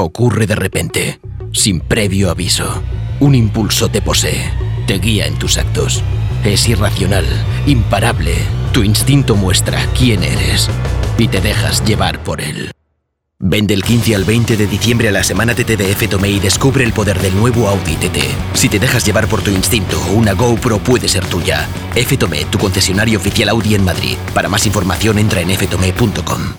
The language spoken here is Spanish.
Ocurre de repente, sin previo aviso. Un impulso te posee, te guía en tus actos. Es irracional, imparable. Tu instinto muestra quién eres y te dejas llevar por él. Vende el 15 al 20 de diciembre a la semana TT de F-Tome y descubre el poder del nuevo Audi TT. Si te dejas llevar por tu instinto, una GoPro puede ser tuya. F-Tome, tu concesionario oficial Audi en Madrid. Para más información entra en ftome.com.